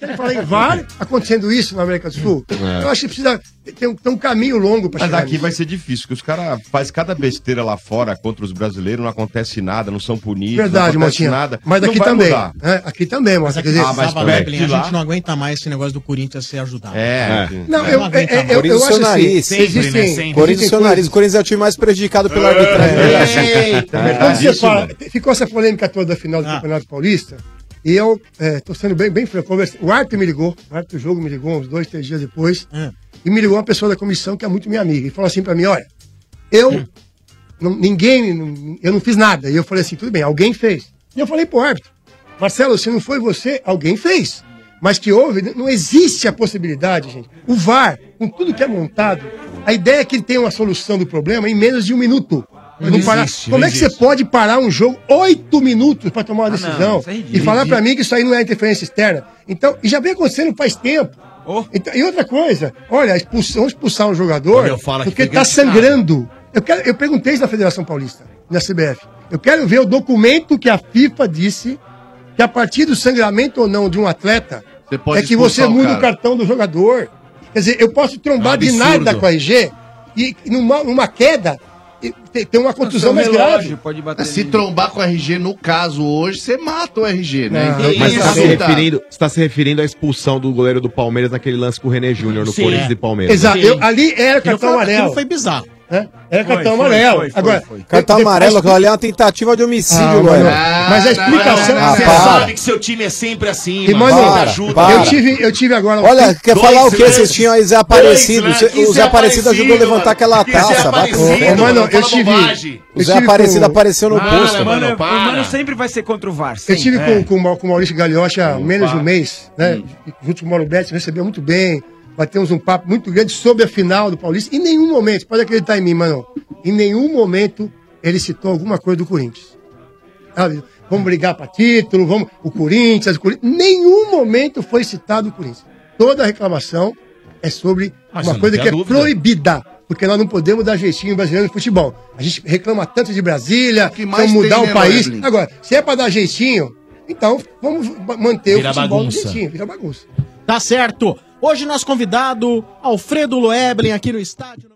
Ele fala em VAR, acontecendo isso na América do Sul. É. Eu acho que precisa ter um, ter um caminho longo para Mas chegar aqui nisso. vai ser difícil, porque os caras fazem cada besteira lá fora contra os brasileiros, não acontece nada, não são punidos, Verdade, não acontece nada. Mas Não aqui também. né? Aqui também, Mas Motinha. aqui Quer dizer, ah, mas Evelyn, a gente não aguenta mais esse negócio do Corinthians ser ajudado. É. Não, eu, aguenta é, é, eu, eu Corinthians acho seu assim. Sempre, né? Sempre. Corinthians Corinthians é o time mais prejudicado pela arbitragem. Eita, É. Quando você Isso, fala, mano. ficou essa polêmica toda da final do Ah. Campeonato Paulista, e eu estou sendo bem, bem franco. O árbitro me ligou, o árbitro do jogo me ligou uns dois, três dias depois, Ah. e me ligou uma pessoa da comissão que é muito minha amiga, e falou assim para mim: olha, eu, não- ninguém, não- eu não fiz nada. E eu falei assim: tudo bem, alguém fez. E eu falei pro árbitro: Marcelo, se não foi você, alguém fez. Mas que houve, não existe a possibilidade, gente. O VAR, com tudo que é montado, a ideia é que ele tenha uma solução do problema em menos de um minuto. Não parar. existe, Como não é que você existe. pode parar um jogo oito minutos para tomar uma decisão isso é ridículo. e falar para mim que isso aí não é interferência externa? Então, e já vem acontecendo faz tempo. Oh. Então, e outra coisa, olha, expulsar, vamos expulsar um jogador porque está sangrando. Eu, quero, eu perguntei isso na Federação Paulista, na CBF. Eu quero ver o documento que a FIFA disse que a partir do sangramento ou não de um atleta Você pode é que você o muda o, cara. cartão do jogador. Quer dizer, eu posso trombar É um de nada com a RG e numa, numa queda ter uma contusão mais grave. pode bater Se trombar com o RG, no caso hoje, você mata o RG, né? Não, Então, mas tem tá que bem. aceitar. referindo, você tá se referindo à expulsão do goleiro do Palmeiras naquele lance com o René Júnior no Sim, Corinthians é. e Palmeiras. Exato, eu- ali era cartão foi, aquilo amarelo. foi bizarro. Era Foi, cartão foi, amarelo. foi, foi, Agora, foi. Cartão amarelo, aquilo ali é uma tentativa de homicídio, Ah, mano. Ah, Mas a não, explicação. não, não, Ah, Você sabe que seu time é sempre assim, E, mano, para, ajuda. para. Eu tive, eu tive agora. Olha, quer Dois falar o quê? lances. Vocês tinham aí Zé Aparecido. Dois. O Zé Aparecido ajudou a levantar aquela Que Zé taça. mano, mano, eu tive. O Zé Aparecido com- apareceu no posto. mano, Mano, o sempre vai ser contra o VAR. Eu tive É. com, com, o o Maurício Gagliotti há menos de um mês, né? Junto com o Mauro Betti, recebeu muito bem. Batemos um papo muito grande sobre a final do Paulista. Em nenhum momento, pode acreditar em mim, mano. Em nenhum momento ele citou alguma coisa do Corinthians. Sabe? Vamos brigar para título, vamos. O Corinthians, o Corinthians. Nenhum momento foi citado o Corinthians. Toda reclamação é sobre Mas uma coisa que é dúvida. proibida. Porque nós não podemos dar jeitinho brasileiro no futebol. A gente reclama tanto de Brasília, que mais vamos mudar tem, o né, país. Evelyn? Agora, se é para dar jeitinho, então vamos manter Vira o futebol bagunça. jeitinho, vira bagunça. Tá certo. Hoje nosso convidado, Alfredo Loeblin, aqui no estádio.